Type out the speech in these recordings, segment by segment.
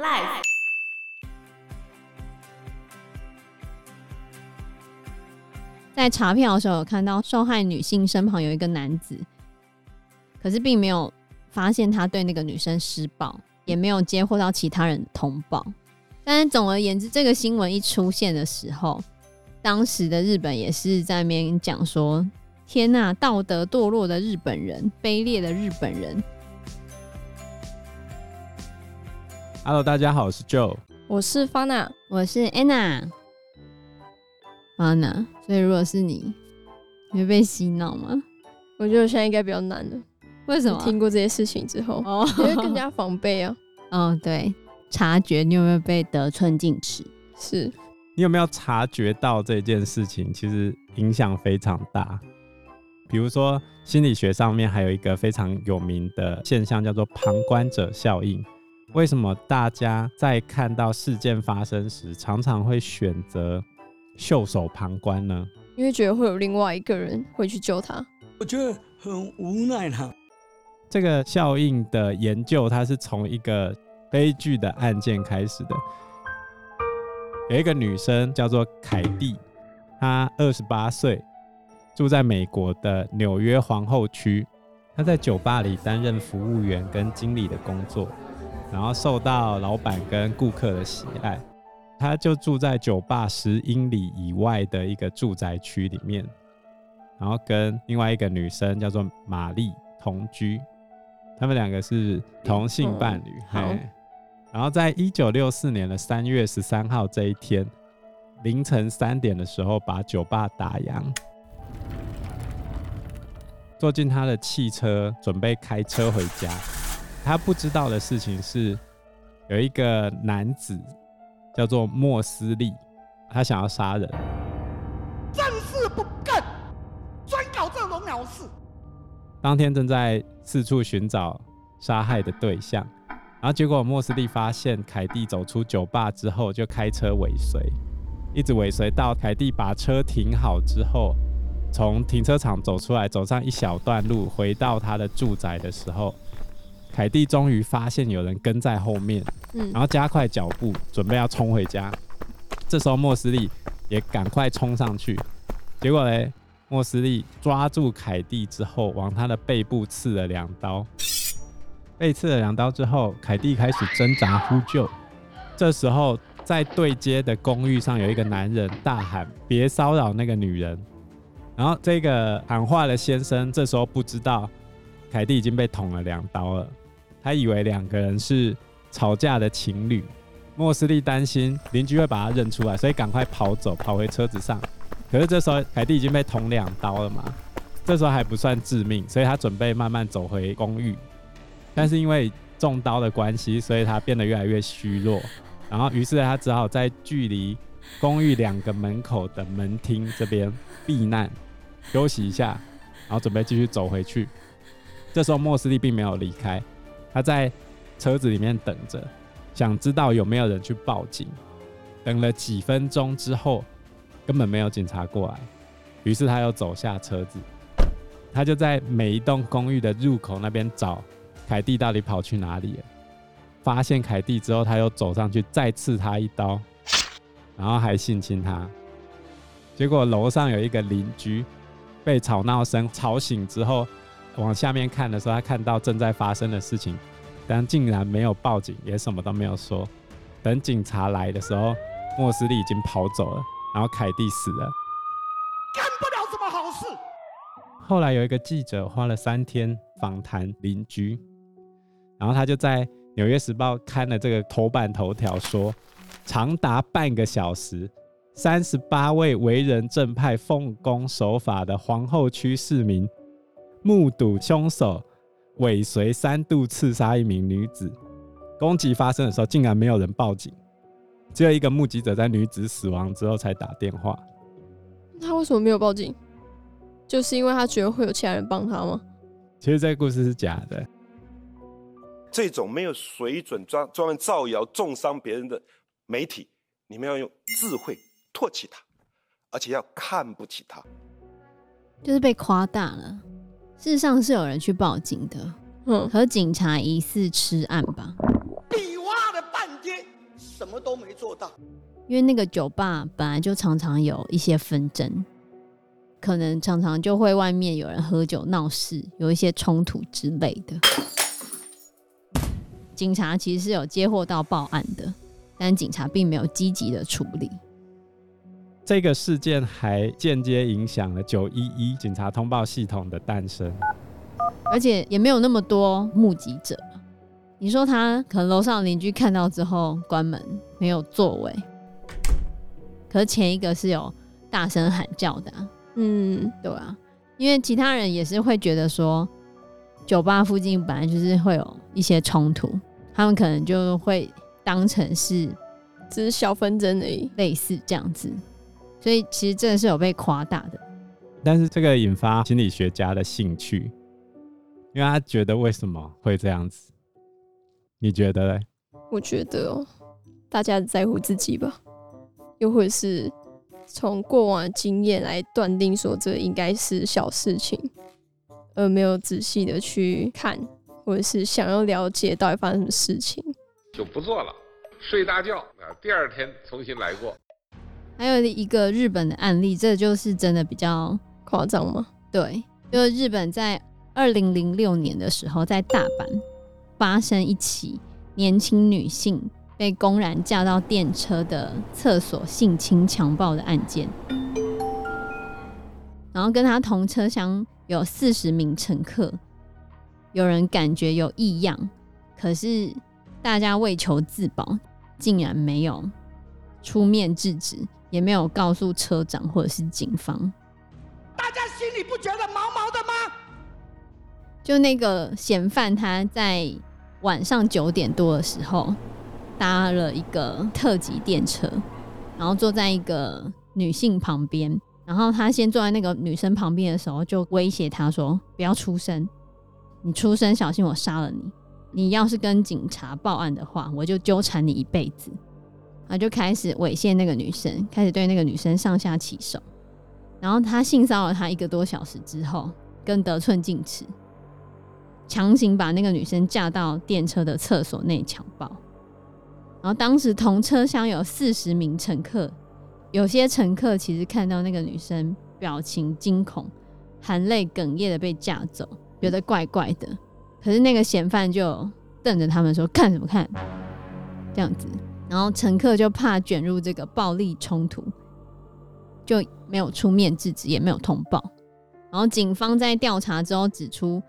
Life。在查票的时候，有看到受害女性身旁有一个男子，可是并没有发现他对那个女生施暴，也没有接获到其他人通报。但是总而言之，这个新闻一出现的时候，当时的日本也是在那边讲说：“天呐，道德堕落的日本人，卑劣的日本人。” Hello，大家好，我是 Joe，我是 Fana，我是 Anna。Fana，所以如果是你，你会被洗脑吗？我觉得我现在应该比较难了。为什么？听过这些事情之后，哦，因为更加防备啊。哦，对，察觉你有没有被得寸进尺？是。你有没有察觉到这件事情其实影响非常大？比如说心理学上面还有一个非常有名的现象，叫做旁观者效应。为什么大家在看到事件发生时，常常会选择袖手旁观呢？因为觉得会有另外一个人会去救他。我觉得很无奈哈。这个效应的研究，它是从一个悲剧的案件开始的。有一个女生叫做凯蒂，她二十八岁，住在美国的纽约皇后区。她在酒吧里担任服务员跟经理的工作。然后受到老板跟顾客的喜爱，他就住在酒吧十英里以外的一个住宅区里面，然后跟另外一个女生叫做玛丽同居，他们两个是同性伴侣。嗯、好，然后在一九六四年的三月十三号这一天凌晨三点的时候，把酒吧打烊，坐进他的汽车，准备开车回家。他不知道的事情是，有一个男子叫做莫斯利，他想要杀人，正事不干，专搞这种鸟事。当天正在四处寻找杀害的对象，然后结果莫斯利发现凯蒂走出酒吧之后，就开车尾随，一直尾随到凯蒂把车停好之后，从停车场走出来，走上一小段路，回到他的住宅的时候。凯蒂终于发现有人跟在后面，嗯，然后加快脚步，准备要冲回家。这时候莫斯利也赶快冲上去，结果嘞，莫斯利抓住凯蒂之后，往他的背部刺了两刀。被刺了两刀之后，凯蒂开始挣扎呼救。这时候，在对街的公寓上有一个男人大喊：“别骚扰那个女人！”然后这个喊话的先生这时候不知道凯蒂已经被捅了两刀了。他以为两个人是吵架的情侣，莫斯利担心邻居会把他认出来，所以赶快跑走，跑回车子上。可是这时候凯蒂已经被捅两刀了嘛，这时候还不算致命，所以他准备慢慢走回公寓。但是因为中刀的关系，所以他变得越来越虚弱。然后于是他只好在距离公寓两个门口的门厅这边避难，休息一下，然后准备继续走回去。这时候莫斯利并没有离开。他在车子里面等着，想知道有没有人去报警。等了几分钟之后，根本没有警察过来。于是他又走下车子，他就在每一栋公寓的入口那边找凯蒂到底跑去哪里了。发现凯蒂之后，他又走上去再刺他一刀，然后还性侵他。结果楼上有一个邻居被吵闹声吵醒之后。往下面看的时候，他看到正在发生的事情，但竟然没有报警，也什么都没有说。等警察来的时候，莫斯利已经跑走了，然后凯蒂死了，干不了什么好事。后来有一个记者花了三天访谈邻居，然后他就在《纽约时报》看了这个头版头条，说长达半个小时，三十八位为人正派、奉公守法的皇后区市民。目睹凶手尾随三度刺杀一名女子，攻击发生的时候竟然没有人报警，只有一个目击者在女子死亡之后才打电话。他为什么没有报警？就是因为他觉得会有其他人帮他吗？其实这个故事是假的。这种没有水准、专专门造谣、重伤别人的媒体，你们要用智慧唾弃他，而且要看不起他，就是被夸大了。事实上是有人去报警的，嗯，和警察疑似吃案吧。你挖了半天什么都没做到。因为那个酒吧本来就常常有一些纷争，可能常常就会外面有人喝酒闹事，有一些冲突之类的。警察其实是有接获到报案的，但警察并没有积极的处理。这个事件还间接影响了九一一警察通报系统的诞生，而且也没有那么多目击者。你说他可能楼上邻居看到之后关门，没有作为。可是前一个是有大声喊叫的啊，嗯，对啊，因为其他人也是会觉得说，酒吧附近本来就是会有一些冲突。他们可能就会当成是只是小纷争而已，类似这样子，所以其实真的是有被夸大的。但是这个引发心理学家的兴趣，因为他觉得为什么会这样子？你觉得嘞？我觉得哦，大家在乎自己吧，又或者是从过往的经验来断定说这应该是小事情，而没有仔细的去看。或者是想要了解到底发生什么事情，就不做了，睡大觉啊，第二天重新来过。还有一个日本的案例，这就是真的比较夸张吗？对，就是日本在二零零六年的时候，在大阪发生一起年轻女性被公然架到电车的厕所性侵强暴的案件，然后跟她同车厢有四十名乘客。有人感觉有异样，可是大家为求自保，竟然没有出面制止，也没有告诉车长或者是警方。大家心里不觉得毛毛的吗？就那个嫌犯，他在晚上九点多的时候搭了一个特急电车，然后坐在一个女性旁边，然后他先坐在那个女生旁边的时候，就威胁她说：“不要出声。”你出声，小心我杀了你！你要是跟警察报案的话，我就纠缠你一辈子。他就开始猥亵那个女生，开始对那个女生上下其手。然后他性骚扰她一个多小时之后，更得寸进尺，强行把那个女生架到电车的厕所内强暴。然后当时同车厢有四十名乘客，有些乘客其实看到那个女生表情惊恐，含泪哽咽的被架走。觉得怪怪的，可是那个嫌犯就瞪着他们说：“看什么看？”这样子，然后乘客就怕卷入这个暴力冲突，就没有出面制止，也没有通报。然后警方在调查之后指出，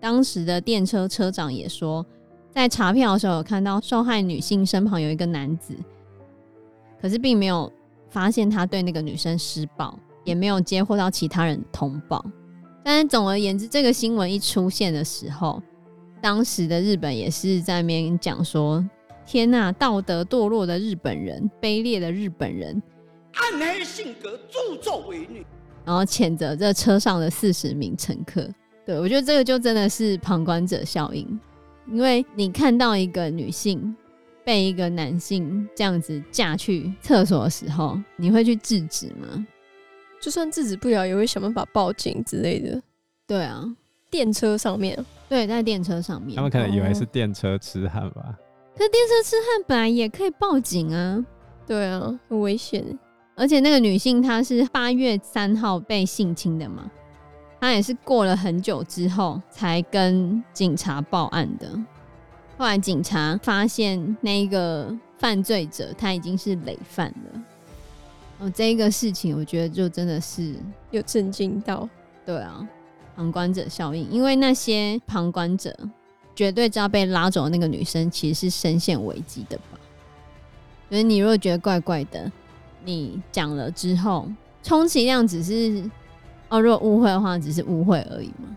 当时的电车车长也说，在查票的时候有看到受害女性身旁有一个男子，可是并没有发现他对那个女生施暴，也没有接获到其他人通报。但是总而言之，这个新闻一出现的时候，当时的日本也是在那边讲说：“天呐，道德堕落的日本人，卑劣的日本人，暗黑性格，助纣为虐。”然后谴责这车上的四十名乘客。对，我觉得这个就真的是旁观者效应，因为你看到一个女性被一个男性这样子架去厕所的时候，你会去制止吗？就算制止不了，也会想办法报警之类的。对啊，电车上面，对，在电车上面，他们可能以为是电车痴汉吧？哦。可是电车痴汉本来也可以报警啊。对啊，很危险。而且那个女性她是八月三号被性侵的嘛，她也是过了很久之后才跟警察报案的。后来警察发现那个犯罪者他已经是累犯了。哦，这一个事情我觉得就真的是有震惊到，对啊，旁观者效应，因为那些旁观者绝对知道被拉走的那个女生其实是深陷危机的吧？所以你如果觉得怪怪的，你讲了之后，充其量只是哦，如果误会的话，只是误会而已嘛。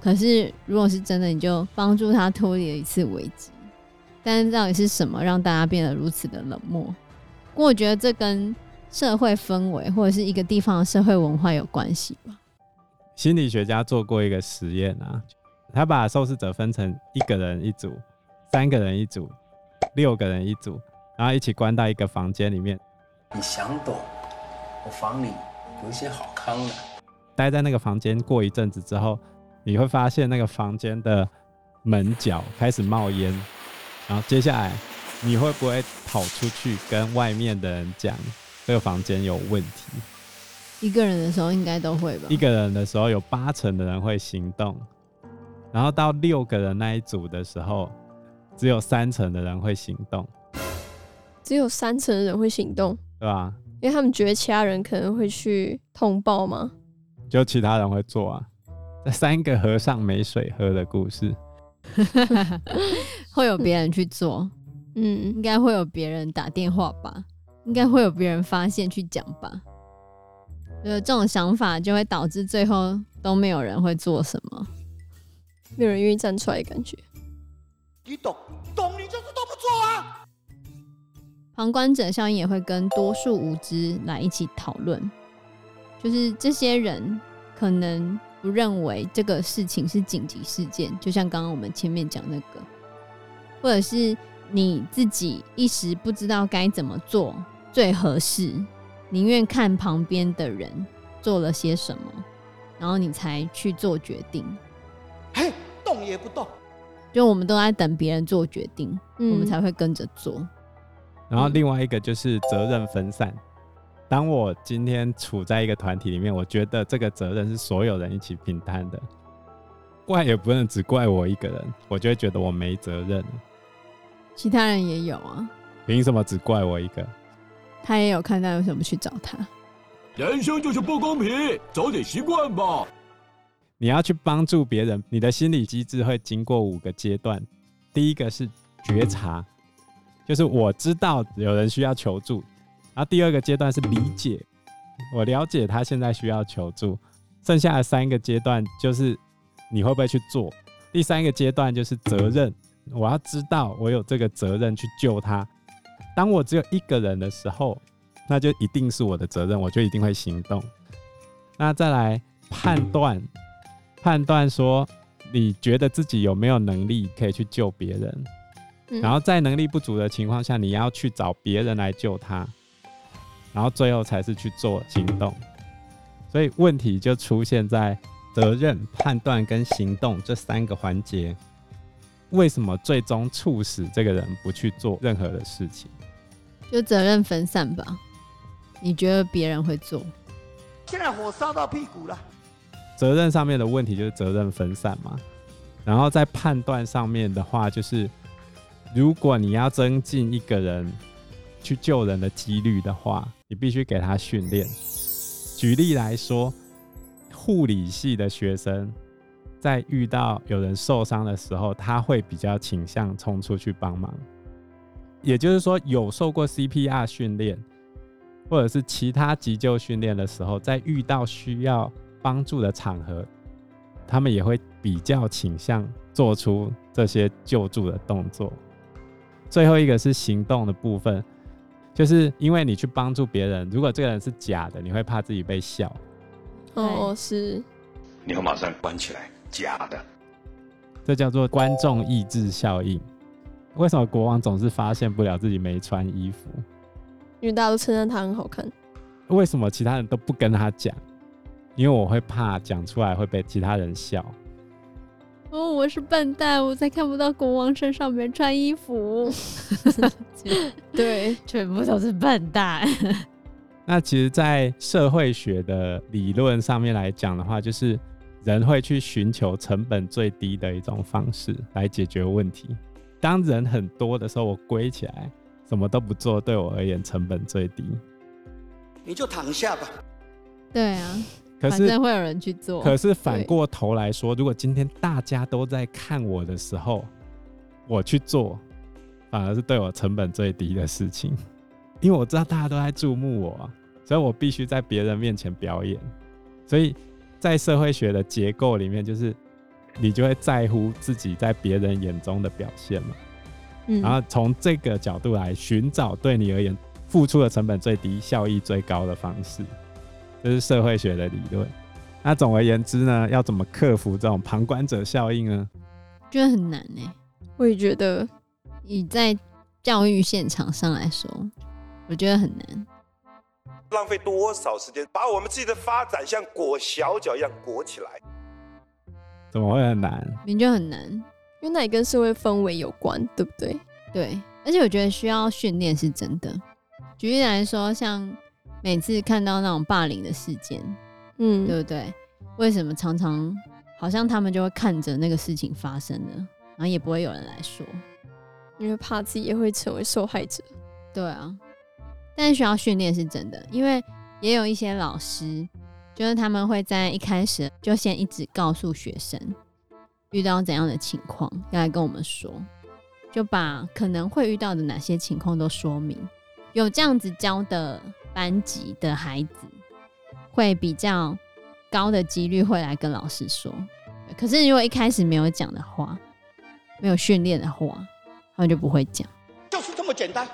可是如果是真的，你就帮助他脱离了一次危机。但是到底是什么让大家变得如此的冷漠？不过我觉得这跟社会氛围或者是一个地方的社会文化有关系吧？心理学家做过一个实验啊，他把受试者分成一个人一组、三个人一组、六个人一组，然后一起关到一个房间里面。你想懂？我房里有一些好康的。待在那个房间过一阵子之后，你会发现那个房间的门角开始冒烟，然后接下来你会不会跑出去跟外面的人讲这个房间有问题？一个人的时候应该都会吧。一个人的时候有八成的人会行动，然后到六个人那一组的时候，只有三成的人会行动。只有三成的人会行动，对吧？因为他们觉得其他人可能会去通报吗？就其他人会做啊。这三个和尚没水喝的故事，会有别人去做。嗯，应该会有别人打电话吧？应该会有别人发现去讲吧？呃，这种想法就会导致最后都没有人会做什么，没有人愿意站出来的，感觉。你懂，懂你就是都不做啊！旁观者效应也会跟多数无知来一起讨论，就是这些人可能不认为这个事情是紧急事件，就像刚刚我们前面讲那个，或者是。你自己一时不知道该怎么做最合适，宁愿看旁边的人做了些什么，然后你才去做决定。也不动，就我们都在等别人做决定，嗯、我们才会跟着做。然后另外一个就是责任分散。当我今天处在一个团体里面，我觉得这个责任是所有人一起平摊的，怪也不能只怪我一个人，我就会觉得我没责任。其他人也有啊，凭什么只怪我一个？他也有看到，为什么去找他？人生就是不公平，早点习惯吧。你要去帮助别人，你的心理机制会经过五个阶段。第一个是觉察，就是我知道有人需要求助。然后第二个阶段是理解，我了解他现在需要求助。剩下的三个阶段就是你会不会去做？第三个阶段就是责任。我要知道我有这个责任去救他。当我只有一个人的时候，那就一定是我的责任，我就一定会行动。那再来判断，判断说你觉得自己有没有能力可以去救别人，然后在能力不足的情况下，你要去找别人来救他，然后最后才是去做行动。所以问题就出现在责任、判断跟行动这三个环节。为什么最终促使这个人不去做任何的事情？就责任分散吧。你觉得别人会做？现在火烧到屁股了。责任上面的问题就是责任分散嘛。然后在判断上面的话，就是如果你要增进一个人去救人的几率的话，你必须给他训练。举例来说，护理系的学生。在遇到有人受伤的时候，他会比较倾向冲出去帮忙。也就是说，有受过 CPR 训练，或者是其他急救训练的时候，在遇到需要帮助的场合，他们也会比较倾向做出这些救助的动作。最后一个是行动的部分，就是因为你去帮助别人，如果这个人是假的，你会怕自己被笑。哦，是。你要马上关起来。假的，这叫做观众抑制效应。为什么国王总是发现不了自己没穿衣服？因为大家都称赞他很好看。为什么其他人都不跟他讲？因为我会怕讲出来会被其他人笑。哦，我是笨蛋，我才看不到国王身上没穿衣服。对，全部都是笨蛋。那其实，在社会学的理论上面来讲的话，就是。人会去寻求成本最低的一种方式来解决问题。当人很多的时候，我归起来，什么都不做，对我而言成本最低。你就躺下吧。对啊，可是会有人去做。可是反过头来说，如果今天大家都在看我的时候，我去做，反而是对我成本最低的事情，因为我知道大家都在注目我，所以我必须在别人面前表演，所以。在社会学的结构里面，就是你就会在乎自己在别人眼中的表现嘛，嗯，然后从这个角度来寻找对你而言付出的成本最低、效益最高的方式，这是社会学的理论。那总而言之呢，要怎么克服这种旁观者效应呢？觉得很难呢。我也觉得，以在教育现场上来说，我觉得很难。浪费多少时间把我们自己的发展像裹小脚一样裹起来？怎么会很难？明明就很难，因为那也跟社会氛围有关，对不对？对，而且我觉得需要训练是真的。举例来说，像每次看到那种霸凌的事件，嗯，对不对？为什么常常好像他们就会看着那个事情发生呢？然后也不会有人来说，因为怕自己也会成为受害者。对啊，但是需要训练是真的，因为也有一些老师，就是他们会在一开始就先一直告诉学生遇到怎样的情况要来跟我们说，就把可能会遇到的哪些情况都说明。有这样子教的班级的孩子，会比较高的几率会来跟老师说。可是如果一开始没有讲的话，没有训练的话，他们就不会讲。就是这么简单。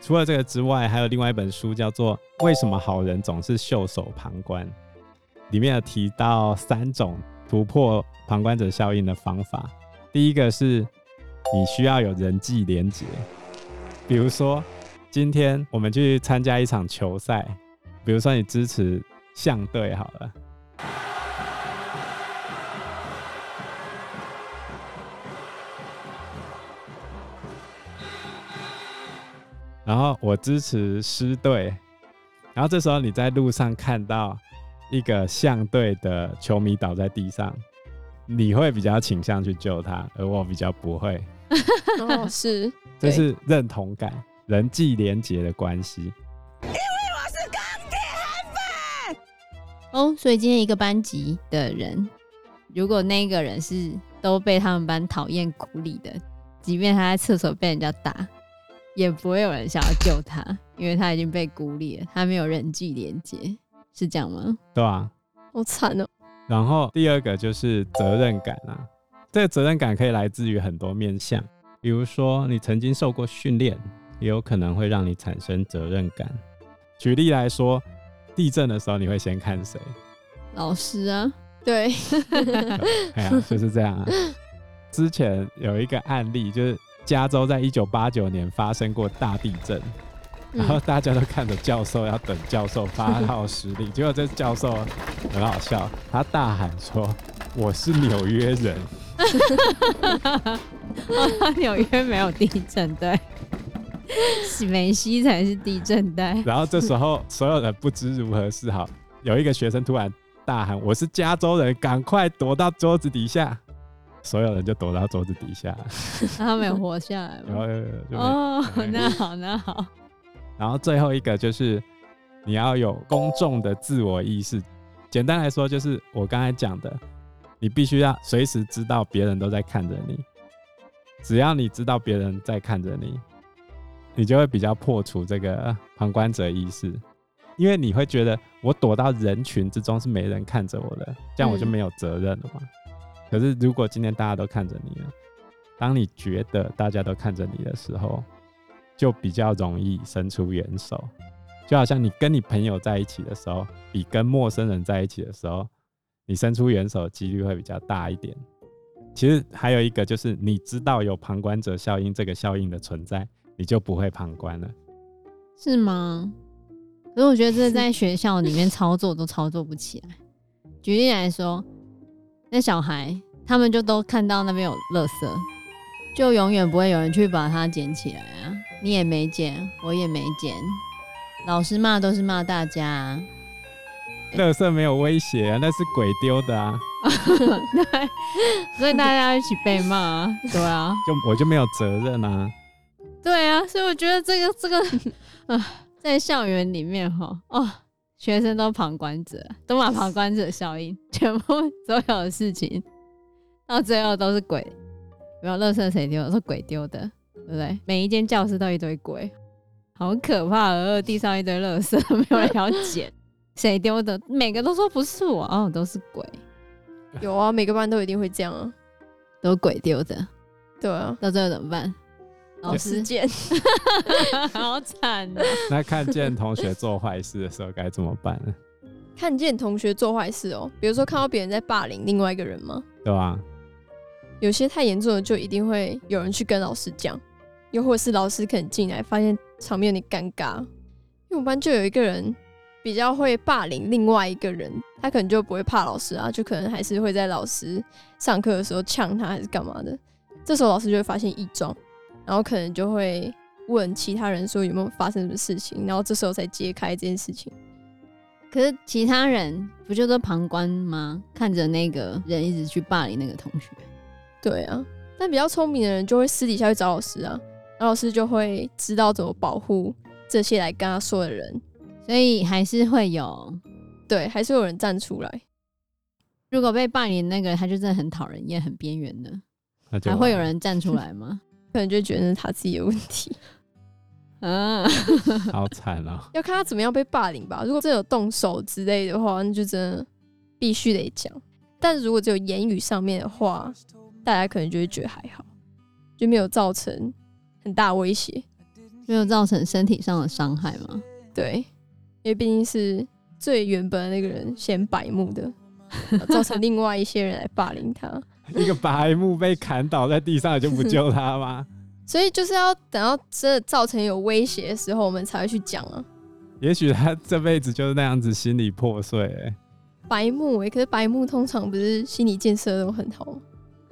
除了这个之外，还有另外一本书叫做《为什么好人总是袖手旁观》，里面有提到三种突破旁观者效应的方法。第一个是你需要有人际连接，比如说今天我们去参加一场球赛，比如说你支持象队好了。然后我支持狮队，然后这时候你在路上看到一个象队的球迷倒在地上，你会比较倾向去救他，而我比较不会。哦，是，这是认同感、人际连结的关系。因为我是钢铁韩粉。哦，所以今天一个班级的人，如果那个人是都被他们班讨厌孤立的，即便他在厕所被人家打。也不会有人想要救他，因为他已经被孤立了，他没有人际连接，是这样吗？对啊，好惨哦。然后第二个就是责任感啊，这个责任感可以来自于很多面向，比如说你曾经受过训练，也有可能会让你产生责任感。举例来说，地震的时候你会先看谁？老师啊，对，哎呀，就是这样啊。之前有一个案例就是。加州在一九八九年发生过大地震，然后大家都看着教授要等教授发号施令，结果这教授很好笑，他大喊说：“我是纽约人。” 纽约没有地震带，美西才是地震带。然后这时候所有人不知如何是好，有一个学生突然大喊：“我是加州人，赶快躲到桌子底下。”所有人就躲到桌子底下，他没有活下来吗？哦，那好，那好。然后最后一个就是你要有公众的自我意识。简单来说，就是我刚才讲的，你必须要随时知道别人都在看着你。只要你知道别人在看着你，你就会比较破除这个旁观者意识，因为你会觉得我躲到人群之中是没人看着我的，这样我就没有责任了嘛。嗯可是，如果今天大家都看着你了，当你觉得大家都看着你的时候，就比较容易伸出援手。就好像你跟你朋友在一起的时候，比跟陌生人在一起的时候，你伸出援手的几率会比较大一点。其实还有一个就是，你知道有旁观者效应这个效应的存在，你就不会旁观了。是吗？可是我觉得这 在学校里面操作都操作不起来。举例来说。那小孩，他们就都看到那边有垃圾，就永远不会有人去把它捡起来啊！你也没捡，我也没捡，老师骂都是骂大家啊。垃圾没有威胁啊，那是鬼丢的啊。对，所以大家一起被骂啊。对啊，就我就没有责任啊。对啊，所以我觉得这个这个 啊，在校园里面哈哦。学生都旁观者，都把旁观者效应，全部所有的事情到最后都是鬼。没有垃圾谁丢？是鬼丢的，对不对？每一间教室都一堆鬼，好可怕！而地上一堆垃圾，没有人要捡，谁丢的？每个都说不是我，哦，都是鬼。有啊，每个班都一定会这样啊，都鬼丢的。对啊，到最后怎么办？老师见，好惨的。那看见同学做坏事的时候该怎么办呢？看见同学做坏事哦，比如说看到别人在霸凌另外一个人吗？对啊。有些太严重的，就一定会有人去跟老师讲，又或者是老师可能进来发现场面有点尴尬。因为我们班就有一个人比较会霸凌另外一个人，他可能就不会怕老师啊，就可能还是会在老师上课的时候呛他，还是干嘛的。这时候老师就会发现异状。然后可能就会问其他人说有没有发生什么事情，然后这时候才揭开这件事情。可是其他人不就都旁观吗？看着那个人一直去霸凌那个同学。对啊，但比较聪明的人就会私底下去找老师啊，然后老师就会知道怎么保护这些来跟他说的人，所以还是会有，对，还是有人站出来。如果被霸凌那个人他就真的很讨人厌、很边缘的，还会有人站出来吗？可能就觉得是他自己的问题。啊，好惨啊！要看他怎么样被霸凌吧。如果真有动手之类的话，那就真的必须得讲。但如果只有言语上面的话，大家可能就会觉得还好，就没有造成很大威胁，没有造成身体上的伤害吗？对，因为毕竟是最原本的那个人先白目的，造成另外一些人来霸凌他。一个白木被砍倒在地上，就不救他吗？所以就是要等到真的造成有威胁的时候，我们才会去讲啊。也许他这辈子就是那样子，心理破碎、欸。白木哎、欸，可是白木通常不是心理建设都很好吗？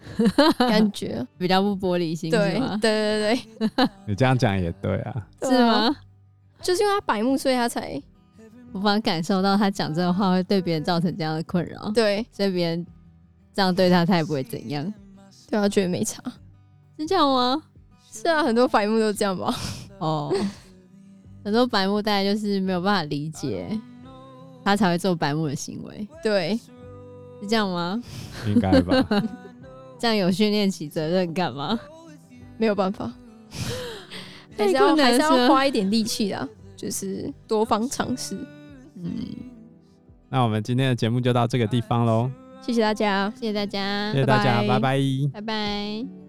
感觉比较不玻璃心，对对对对对。你这样讲也对啊。是吗？就是因为他白木，所以他才无法感受到他讲这个话会对别人造成这样的困扰。对，所以别人这样对他，他也不会怎样。对他觉得没差，是这样吗？是啊，很多白目都这样吧。哦，很多白目大概就是没有办法理解，他才会做白目的行为。对，是这样吗？应该吧。这样有训练起责任感吗？没有办法，还是要还是要花一点力气的，就是多方尝试。嗯，那我们今天的节目就到这个地方喽。谢谢大家，谢谢大家，谢谢大家，拜拜，拜拜。